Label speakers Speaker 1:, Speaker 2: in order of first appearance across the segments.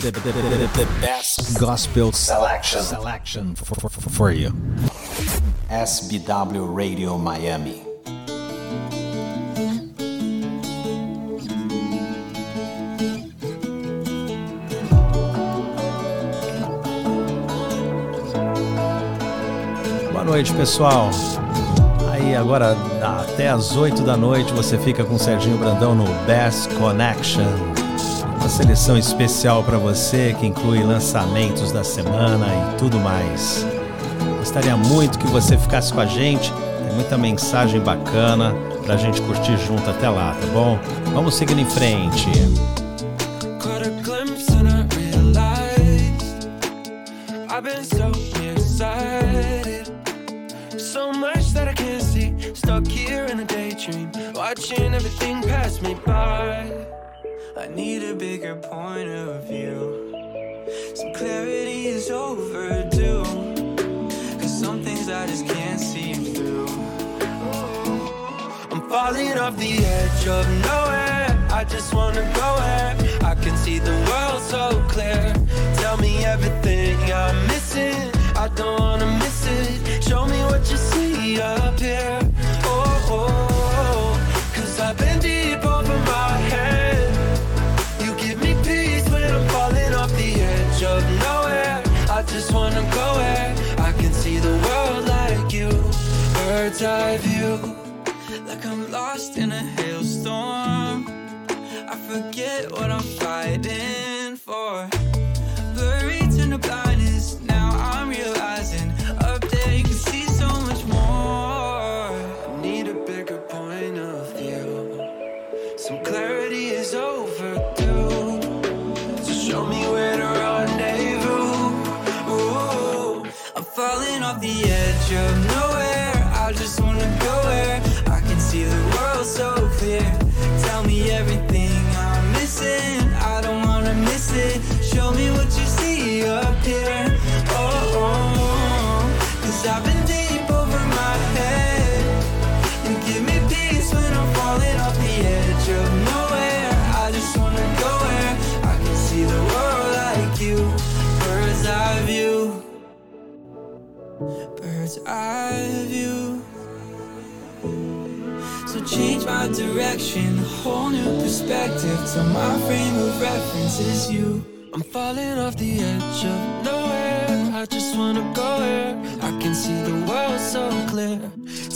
Speaker 1: the, the, the, the best gospel selection, selection for, for, for, you.
Speaker 2: SBW Radio Miami.
Speaker 1: Boa noite, pessoal. Aí agora até às 8 da noite você fica com o Serginho Brandão no Best Connection. Uma seleção especial para você que inclui lançamentos da semana e tudo mais. Gostaria muito que você ficasse com a gente. Tem muita mensagem bacana pra gente curtir junto até lá, tá bom? Vamos seguindo em frente.
Speaker 3: Caught a glimpse and I I'm off the edge of nowhere. I just wanna go where I can see the world so clear. Tell me everything I'm missing. I don't wanna miss it. Show me what you see up here. Oh, oh, oh. Cause I've been deep over my head. You give me peace when I'm falling off the edge of nowhere. I just wanna go where I can see the world like you. Bird's eye view. Like I'm lost in a hailstorm. I forget what I'm fighting for. Buried in the blindness, now I'm realizing. Up there you can see so much more. I need a bigger point of view. Some clarity everything my direction, a whole new perspective. Till my frame of reference is you. I'm falling off the edge of nowhere. I just wanna go where I can see the world so clear.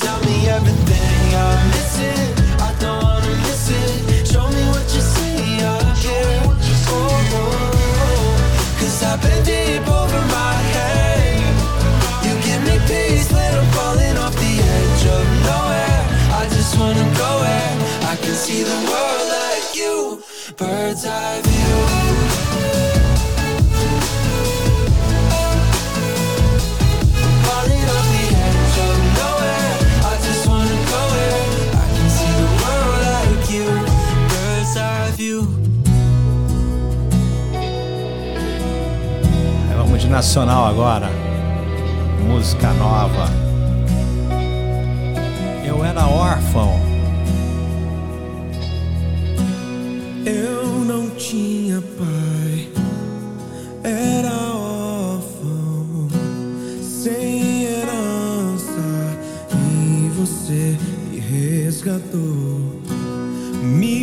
Speaker 3: Tell me everything I'm missing. I don't wanna miss it. Show me what you see up here. Oh, oh, oh, oh. Cause I've been deep the world like you. Bird's eye view.
Speaker 1: Aí Vamos de nacional agora. Música nova. Eu era órfão.
Speaker 3: Resgatou, me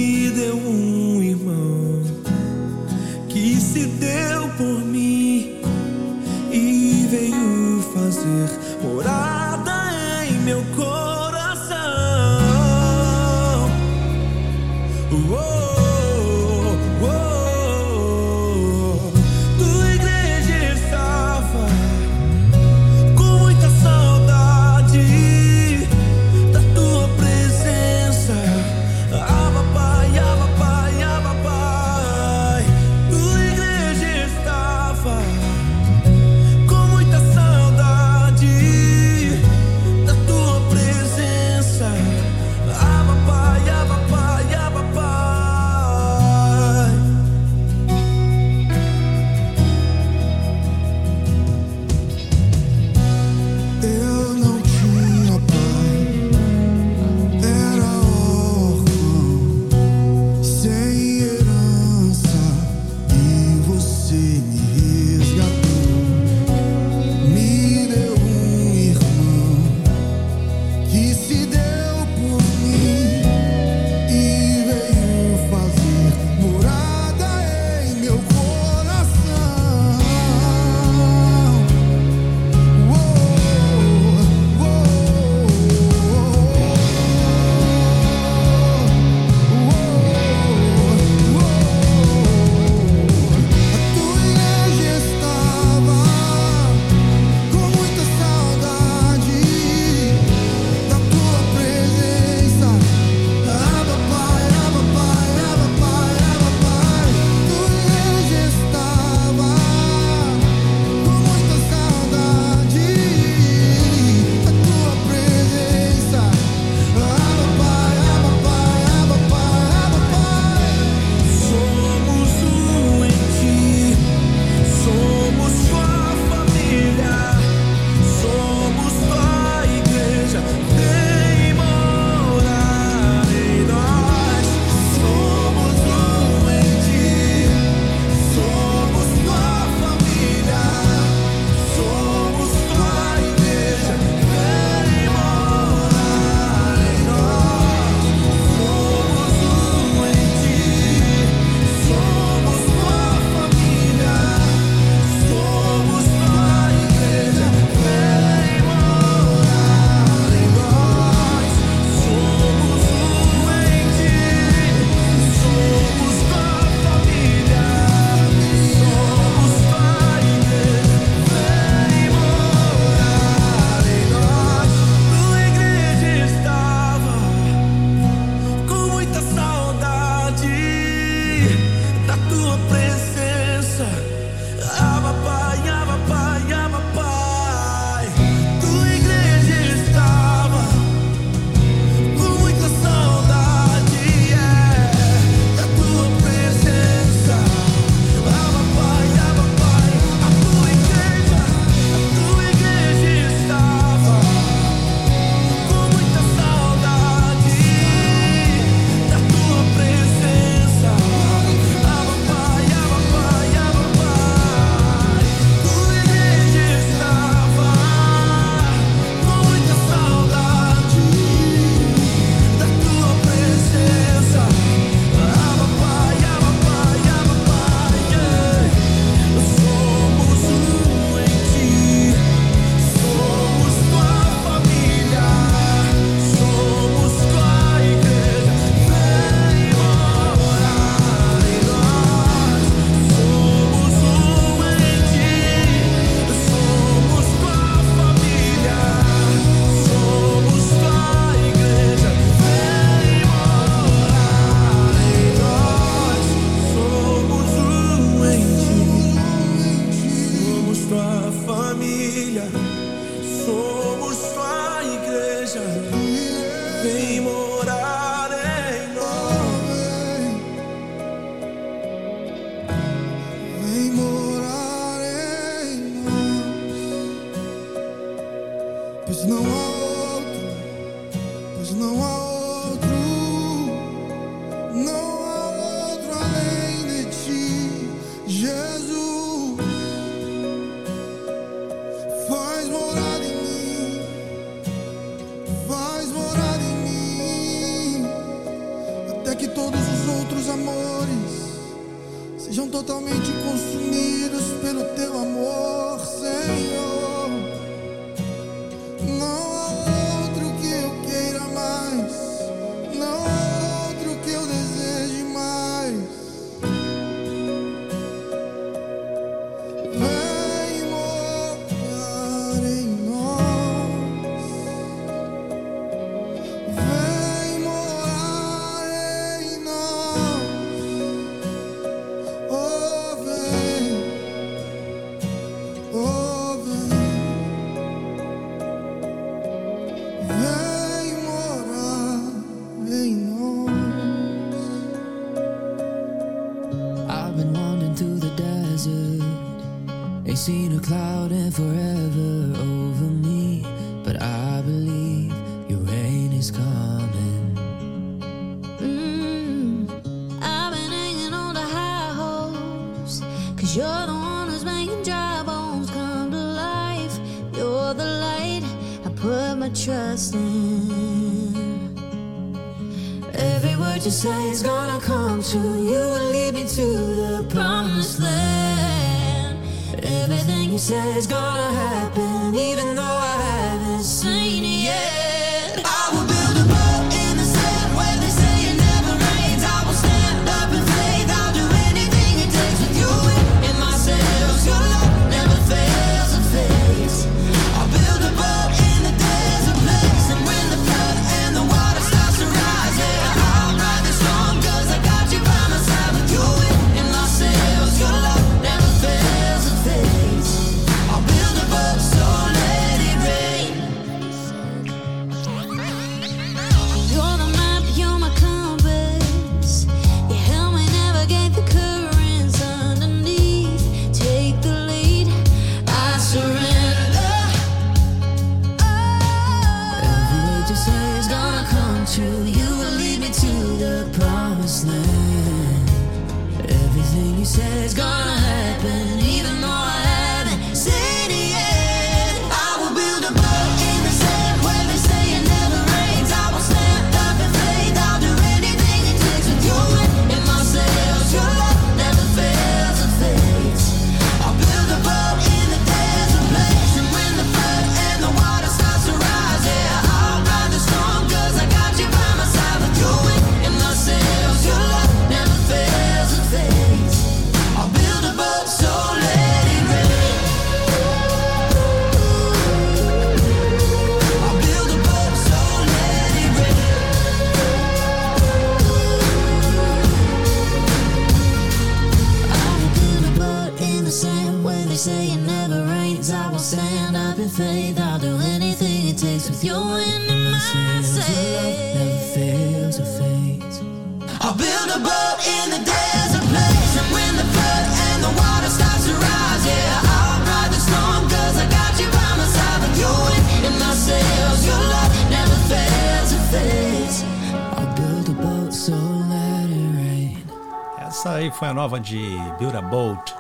Speaker 4: nova de Build a Boat.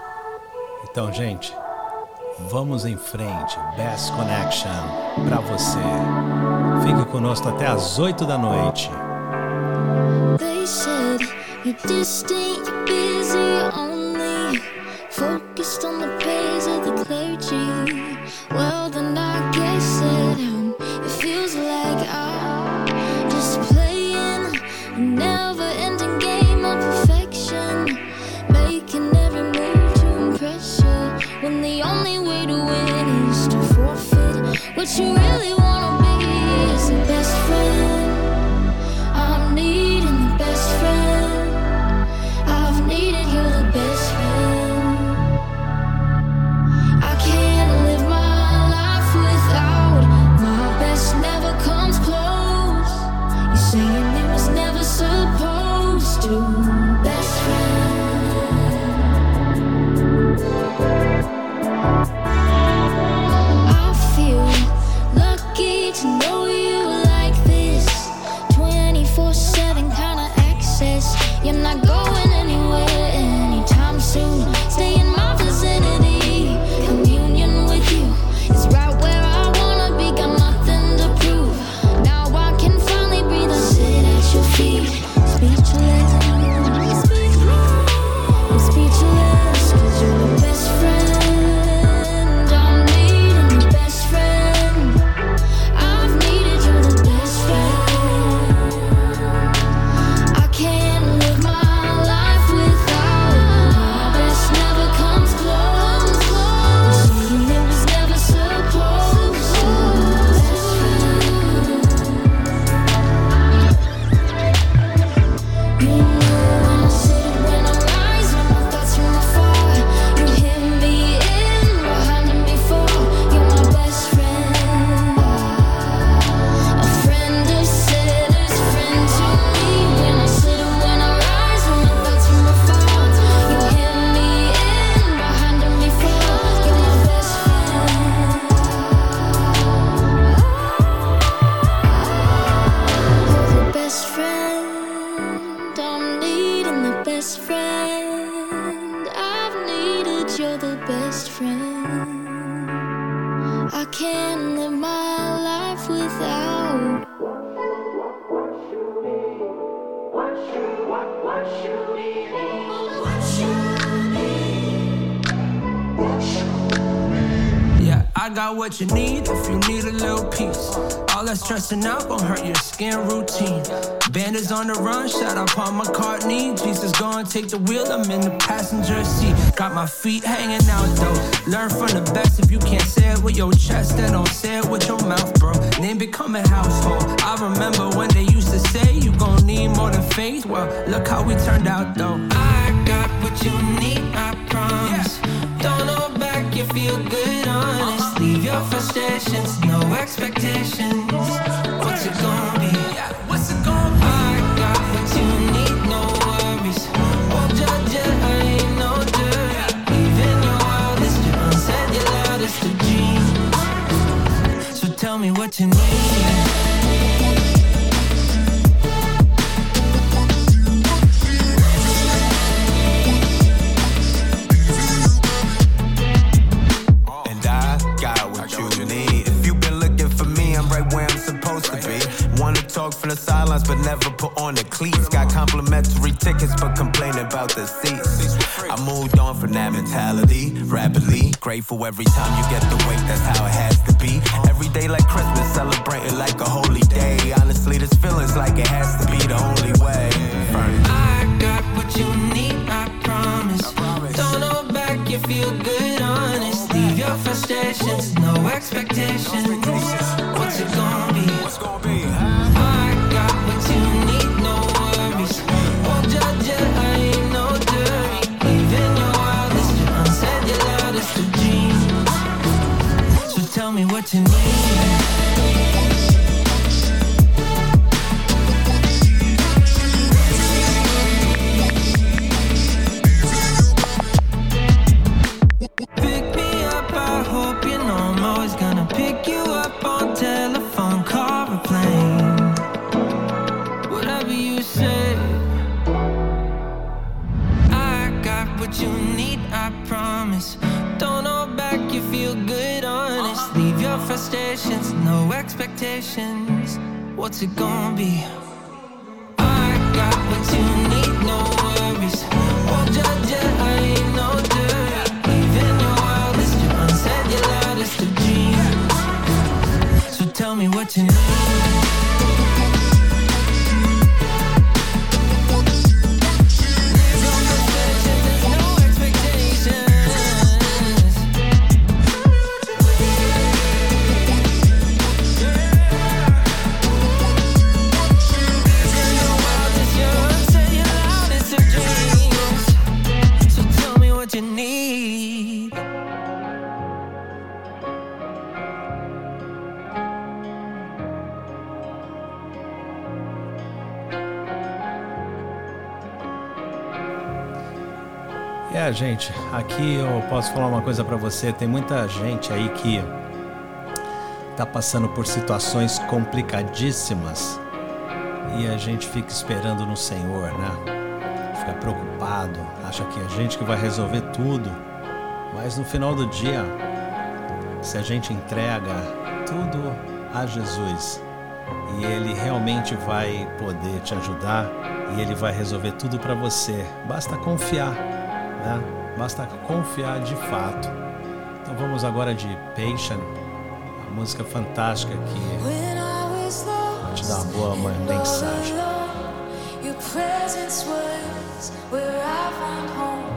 Speaker 4: Então, gente, vamos em frente. Best Connection para você. Fique conosco até as 8 da noite. They said you're distant, you're busy, only focused on the you I
Speaker 3: got what you need if you need a little peace. All that stressing out gon' hurt your skin routine. Bandits on the run, shout out Paul McCartney. Jesus gonna take the wheel, I'm in the passenger seat. Got my feet hanging out though. Learn from the best if you can't say it with your chest, then don't say it with your mouth, bro. Name become a household. I remember when they used to say you gon' need more than faith. Well, look how we turned out though. I got what you need, I promise. Don't hold back, you feel good, honest. Leave your frustrations, no expectations. What's it gonna be? What's it gonna be? I got what you need, no worries. Won't judge it, I ain't no dirty. Even your wildest dreams said your loudest of dreams. So tell me what you need.
Speaker 5: But never put on the cleats. Got complimentary tickets, but complaining about the seats. I moved on from that mentality rapidly. Grateful every time you get the weight, that's how it has to be. Every day like Christmas, celebrating like a holy day. Honestly, this feeling's like it has to be the only way.
Speaker 3: I got what you need, I promise. Don't hold back, you feel good, honest. Leave your frustrations, no expectations. What's it gonna be? Tell me to
Speaker 1: go gente, aqui eu posso falar uma coisa pra você. Tem muita gente aí que tá passando por situações complicadíssimas e a gente fica esperando no Senhor, né? Fica preocupado, acha que é a gente que vai resolver tudo, mas no final do dia, se a gente entrega tudo a Jesus e Ele realmente vai poder te ajudar e Ele vai resolver tudo pra você, basta confiar né? Basta confiar de fato. Então vamos agora de Patient, a música fantástica que vai te dar uma boa uma mensagem.
Speaker 2: your presence was where I found home.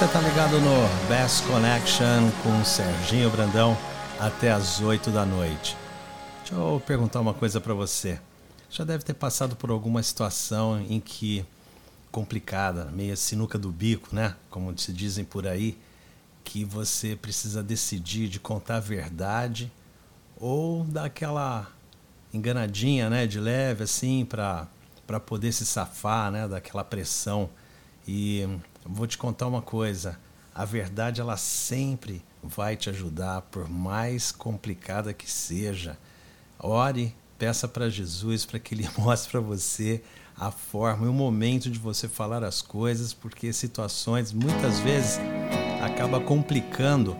Speaker 1: Você tá ligado no Best Connection com Serginho Brandão até as 8 da noite. Deixa eu perguntar uma coisa pra você. Já deve ter passado por alguma situação em que complicada, meia sinuca do bico, né? Como se dizem por aí, que você precisa decidir de contar a verdade ou dar aquela enganadinha, né, de leve assim para para poder se safar, né, daquela pressão. E vou te contar uma coisa, a verdade ela sempre vai te ajudar por mais complicada que seja. Ore, peça para Jesus para que ele mostre para você a forma e o momento de você falar as coisas, porque situações muitas vezes acaba complicando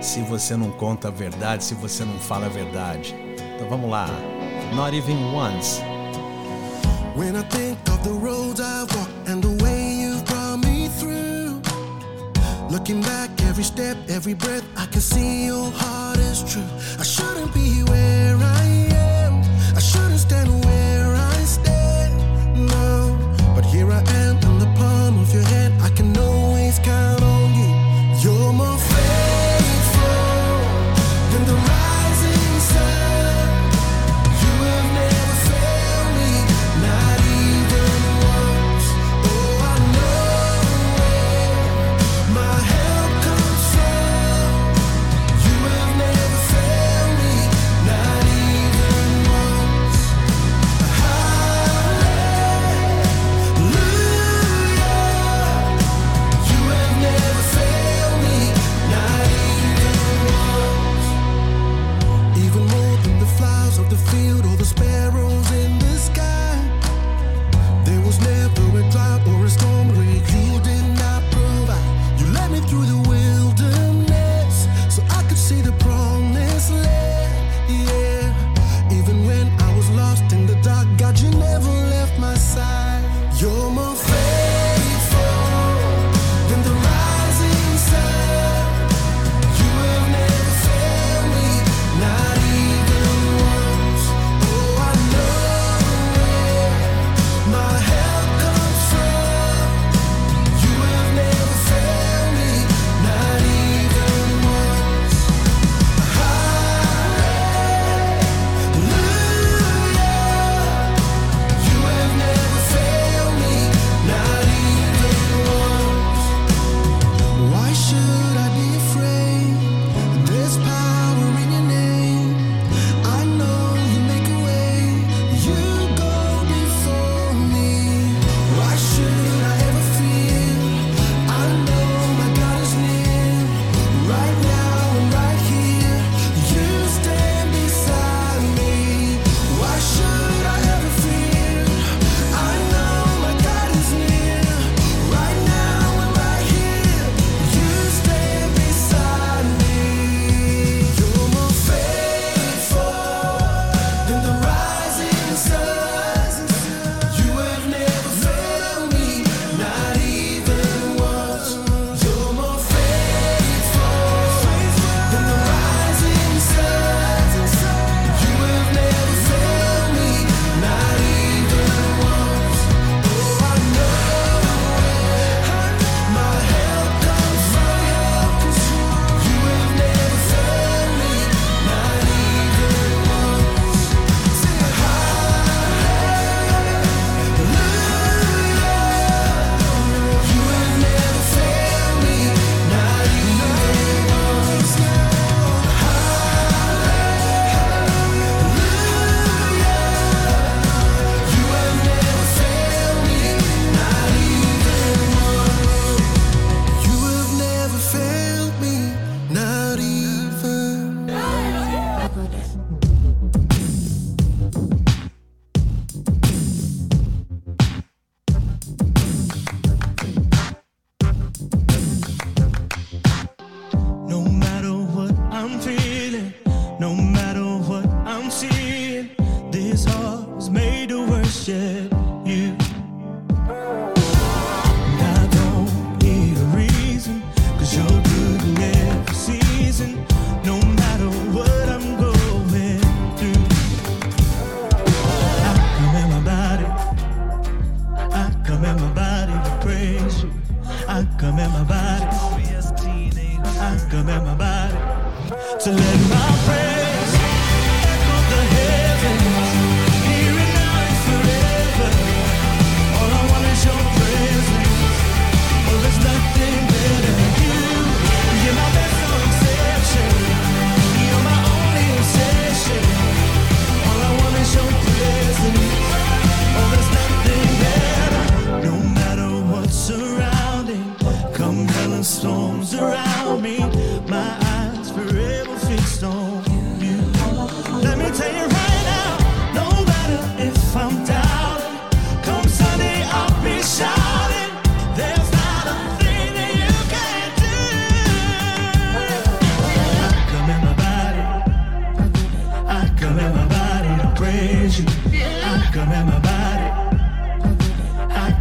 Speaker 1: se você não conta a verdade, se você não fala a verdade. Então vamos lá. Not even once.
Speaker 6: When I think of the roads I've walked looking back every step, every breath, I can see your heart is true. I shouldn't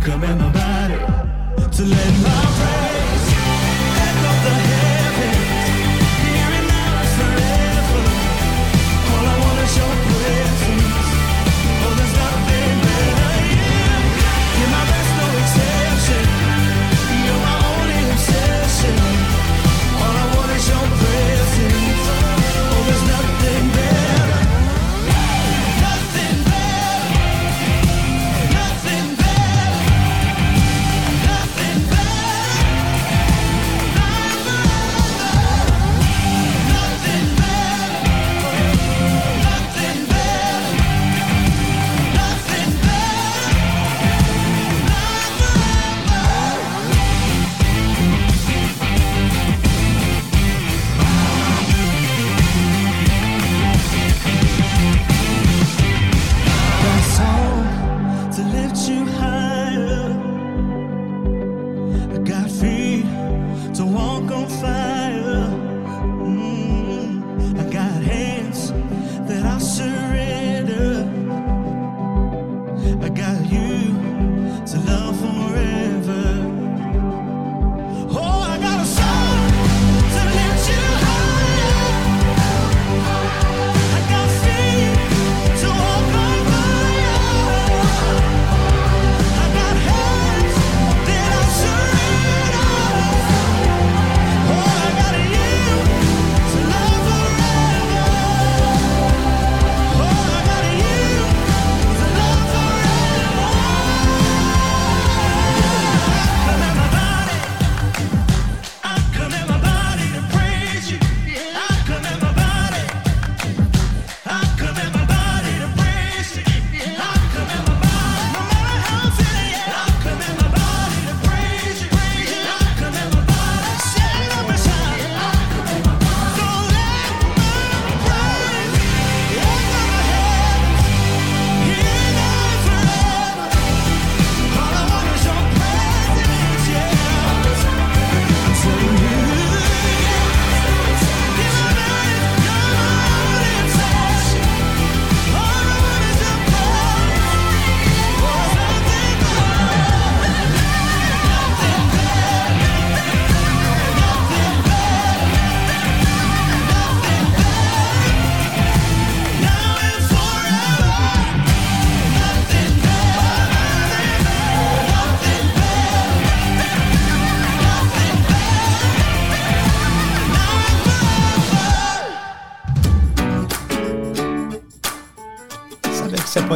Speaker 7: Come in my body to let my
Speaker 8: breath.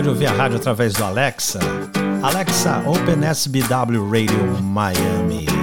Speaker 8: pode ouvir a rádio através do Alexa. Alexa, Open SBW Radio Miami.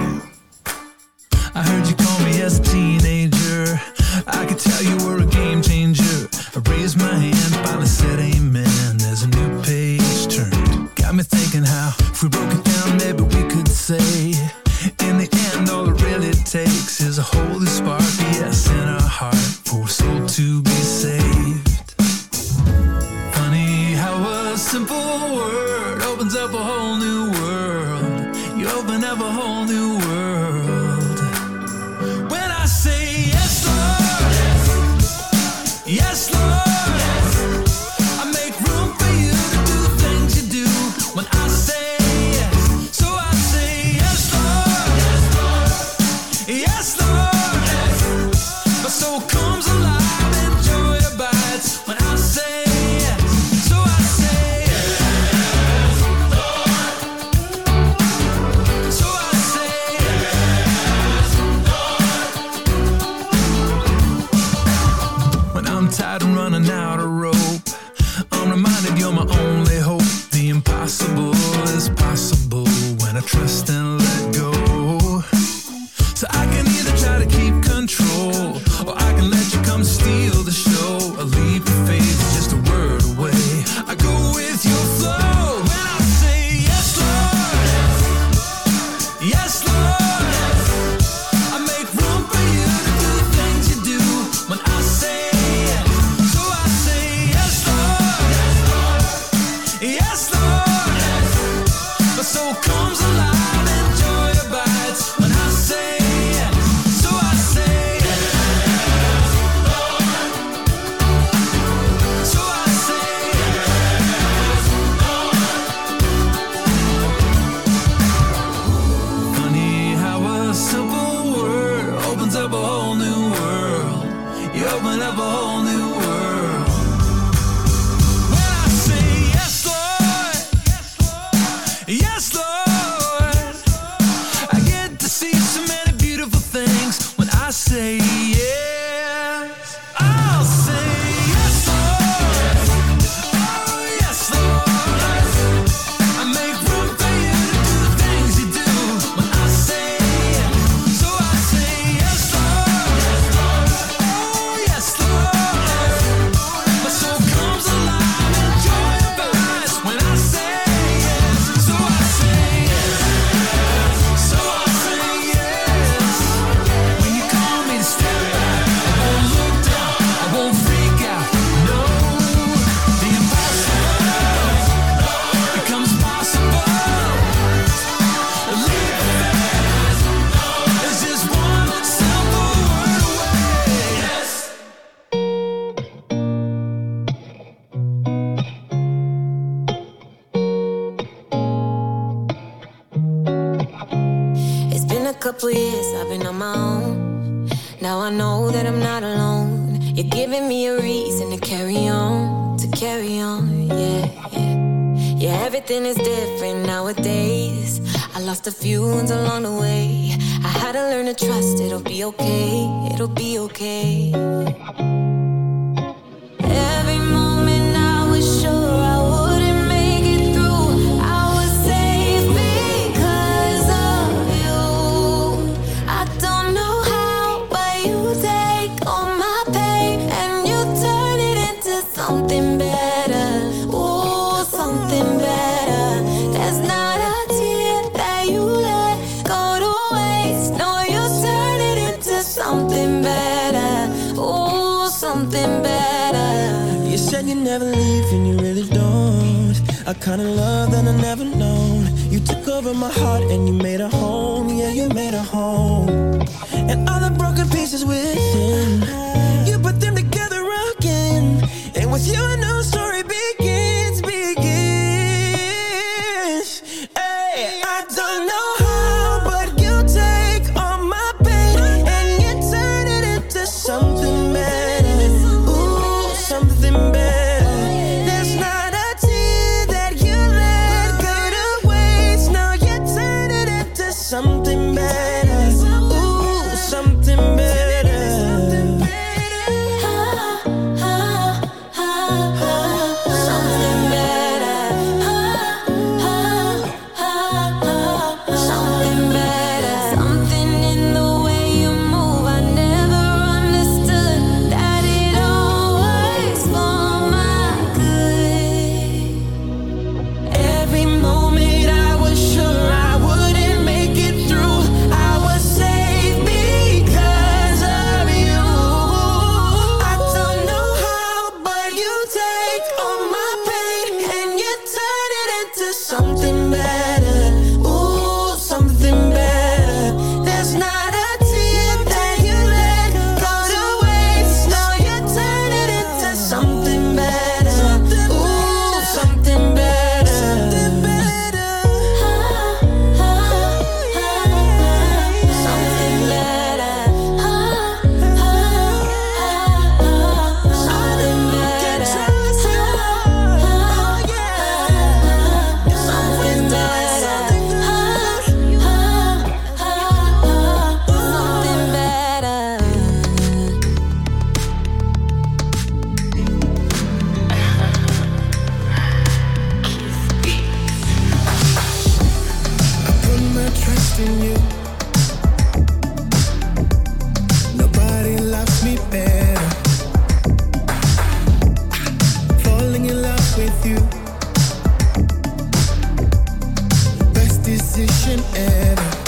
Speaker 2: better.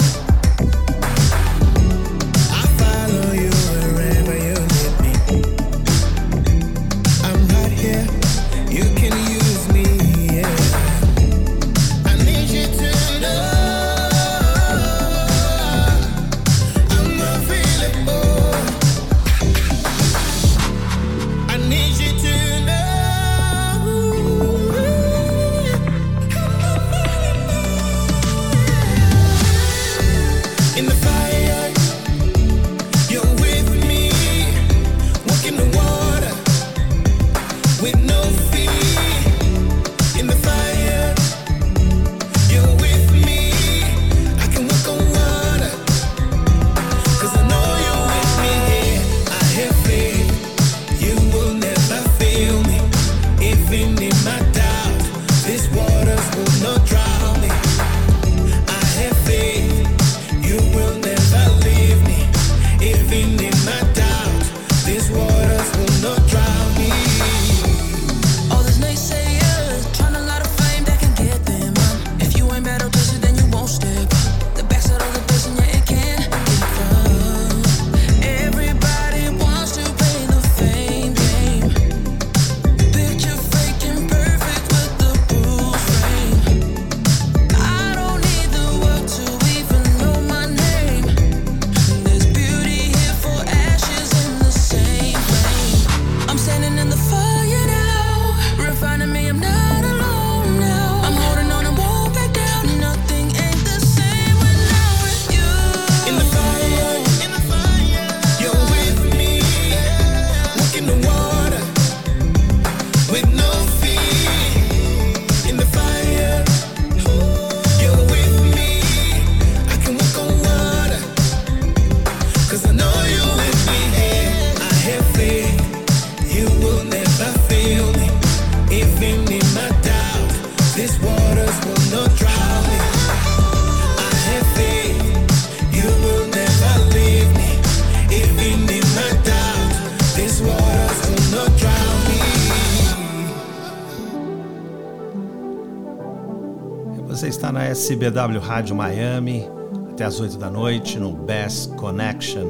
Speaker 1: CBW Rádio Miami, até as 8 da noite no Best Connection.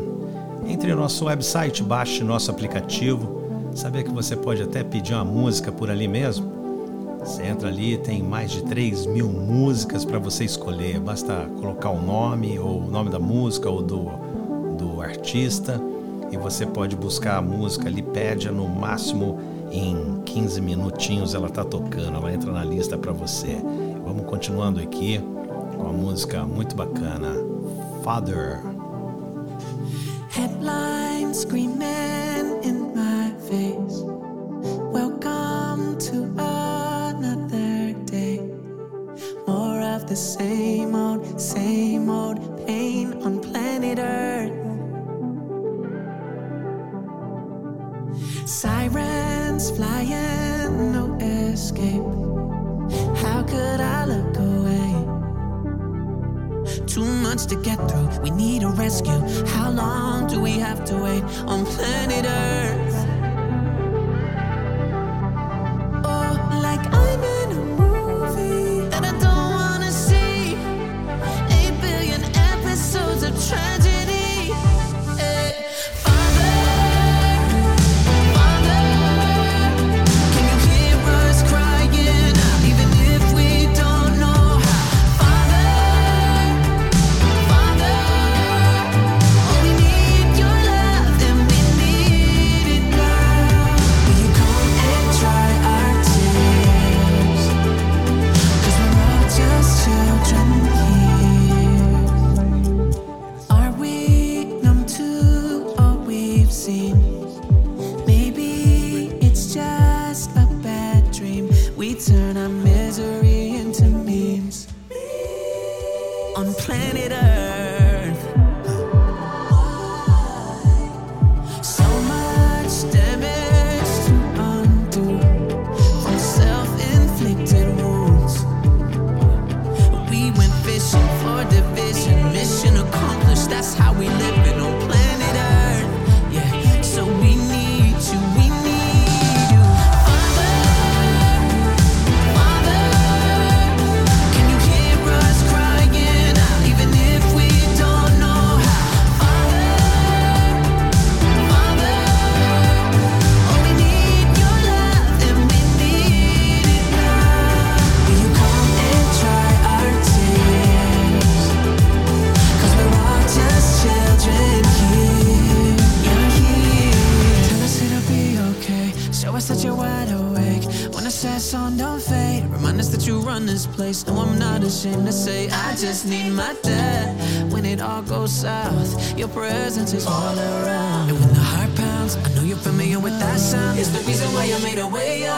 Speaker 1: Entre no nosso website, baixe nosso aplicativo. Sabia que você pode até pedir uma música por ali mesmo. Você entra ali, tem mais de 3 mil músicas para você escolher. Basta colocar o nome, ou o nome da música, ou do, do artista. E você pode buscar a música ali, pede no máximo em 15 minutinhos ela está tocando, ela entra na lista para você. Vamos continuando aqui com a música muito bacana, Father.
Speaker 3: Headlines screaming in my face. Welcome to another day. More of the same old, same old pain on planet Earth. Sirens flying, no escape. How could I? months to get through. We need a rescue. How long do we have to wait on planet Earth? south. Your presence is all around. And when the heart pounds, I know you're familiar with that sound. It's the reason why you made a way out.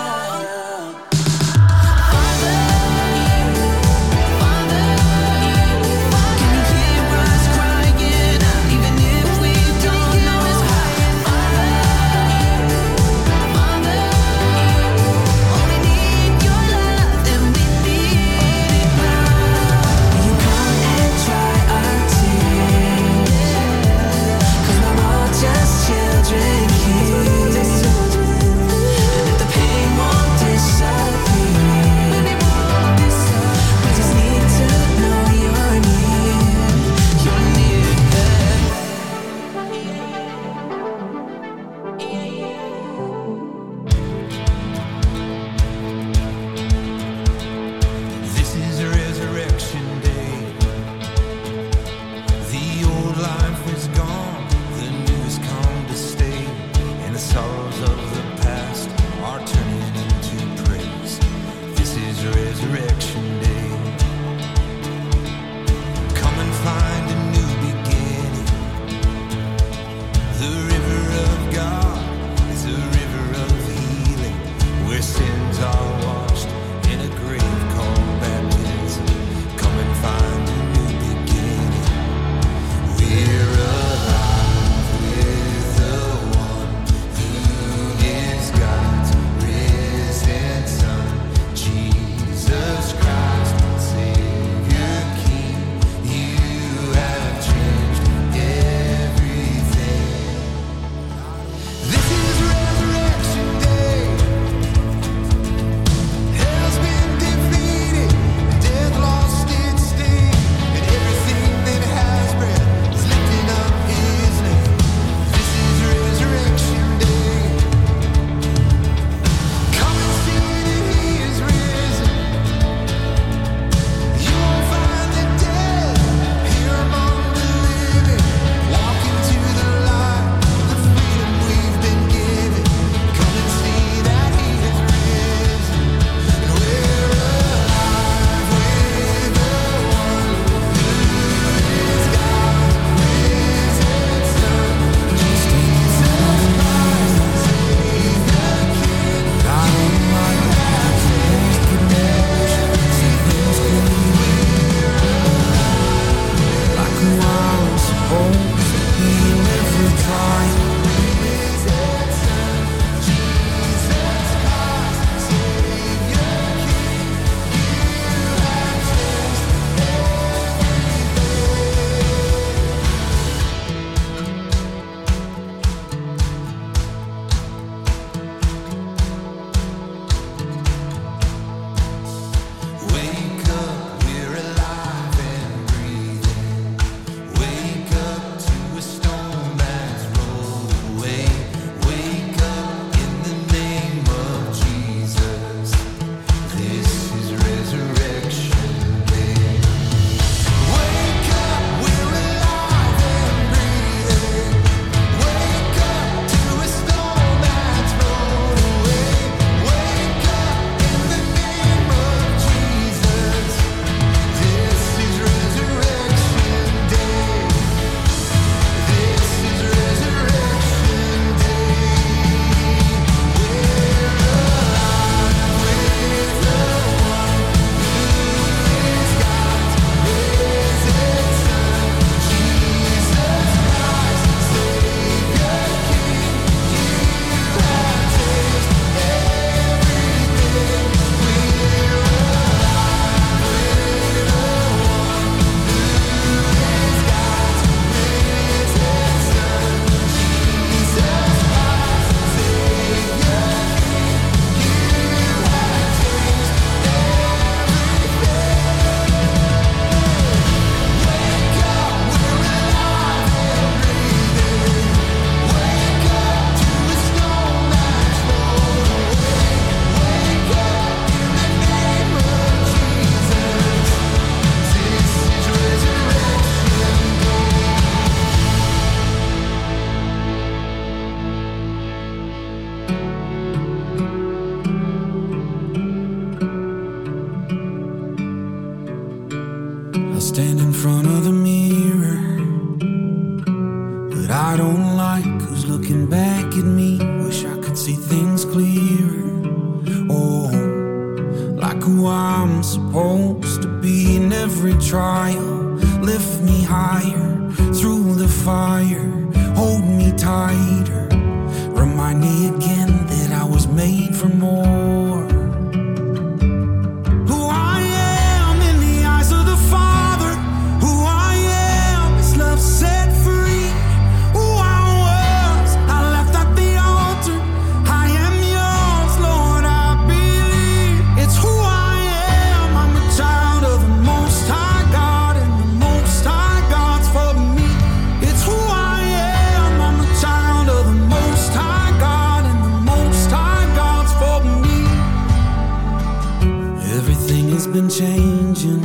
Speaker 9: has
Speaker 10: been changing.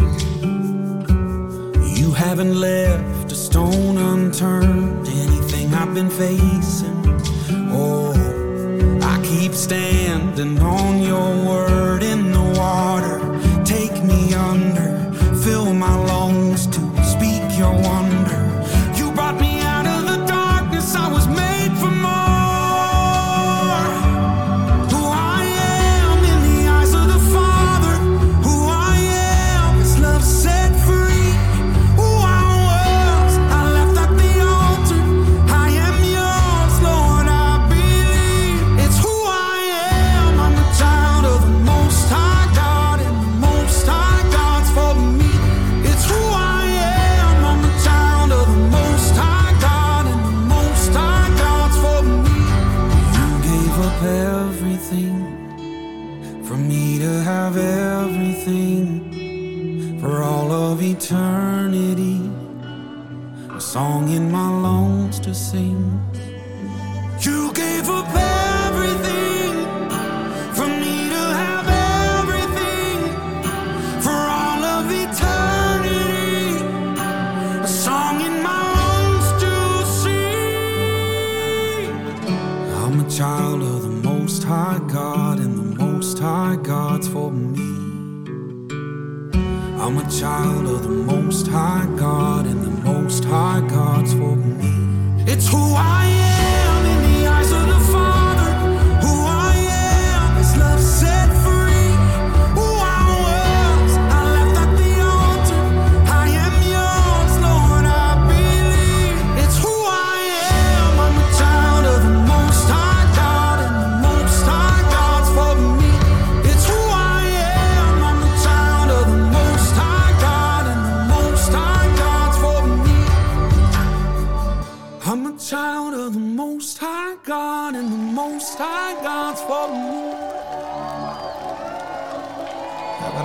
Speaker 10: You haven't left a stone unturned. Anything I've been facing. Oh, I keep standing on your word in the water. Take me under, fill my lungs to speak your wonder. sing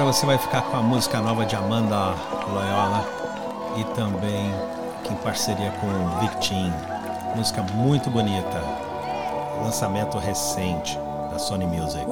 Speaker 2: você vai ficar com a música nova de Amanda Loyola e também em parceria com o Victim. Música muito bonita. Lançamento recente da Sony Music.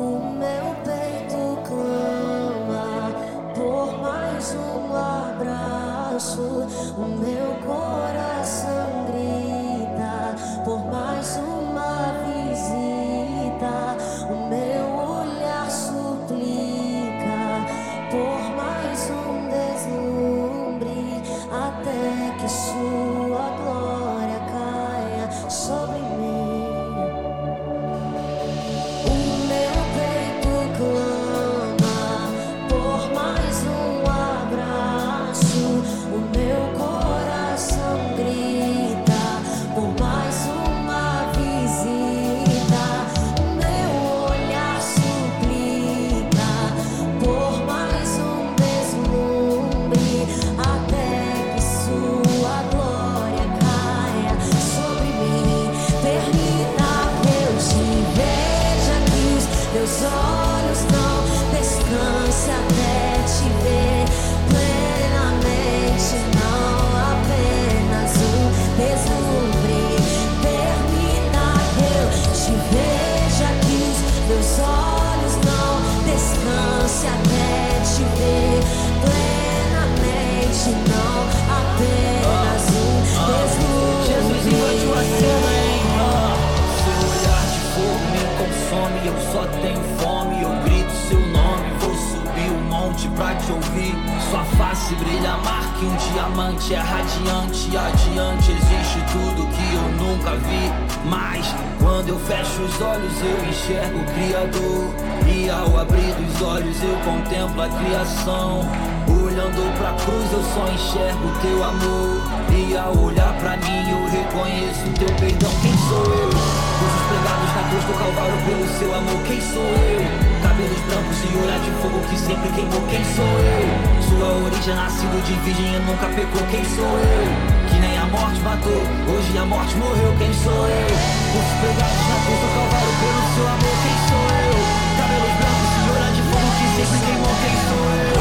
Speaker 11: que um
Speaker 12: diamante é radiante Adiante existe tudo que eu nunca vi. Mas quando eu fecho os olhos eu enxergo o Criador. E ao abrir os olhos eu contemplo a criação.
Speaker 13: Olhando pra cruz eu só enxergo teu amor. E ao olhar pra mim eu reconheço teu perdão. Quem sou eu? Os pregados na cruz do Calvário pelo seu amor. Quem sou eu? Cabelos brancos e olhar de fogo que sempre queimou. Quem sou eu? Sua origem nascido de virgem e nunca pecou. Quem sou eu? Que nem a morte matou, hoje a morte morreu. Quem sou eu? Cruzes pregados na cruz do Calvário pelo seu amor. Quem sou eu? Cabelos brancos e olhar de fogo que sempre queimou. Quem sou eu?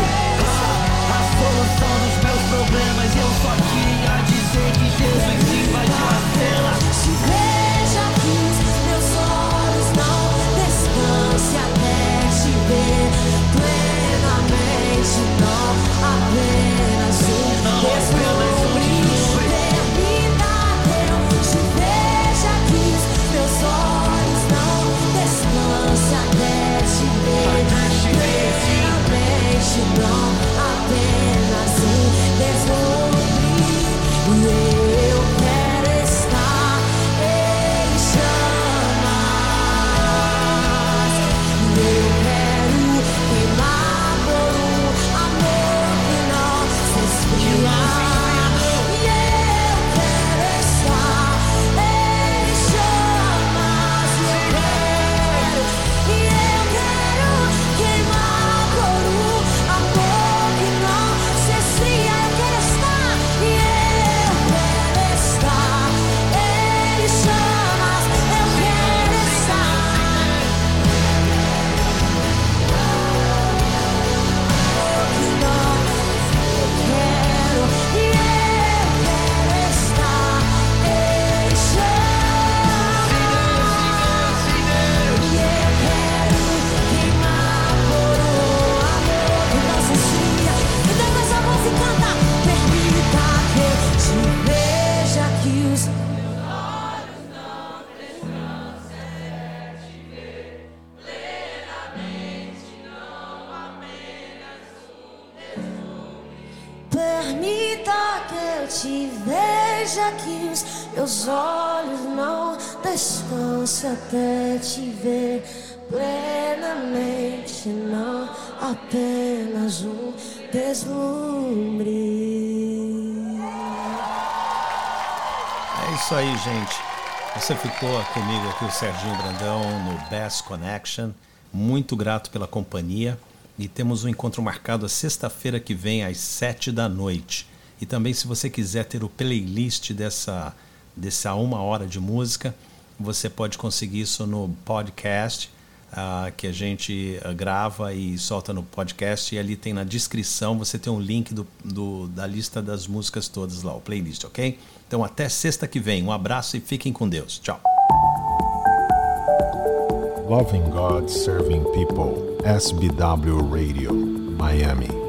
Speaker 13: A solução dos meus problemas Eu só queria dizer que Jesus
Speaker 2: plenamente, não apenas um
Speaker 1: aí, gente. Você ficou comigo aqui, o Serginho Brandão, no Bass Connection. Muito grato pela companhia. E temos um encontro marcado a sexta-feira que vem, às sete da noite. E também, se você quiser ter o playlist dessa, dessa uma hora de música, você pode conseguir isso no podcast, ah, que a gente ah, grava e solta no podcast. E ali tem na descrição, você tem um link do, do- da lista das músicas todas lá, o playlist, ok? Então, até sexta que vem. Um abraço e fiquem com Deus. Tchau.
Speaker 14: Loving God, Serving People, SBW Radio, Miami.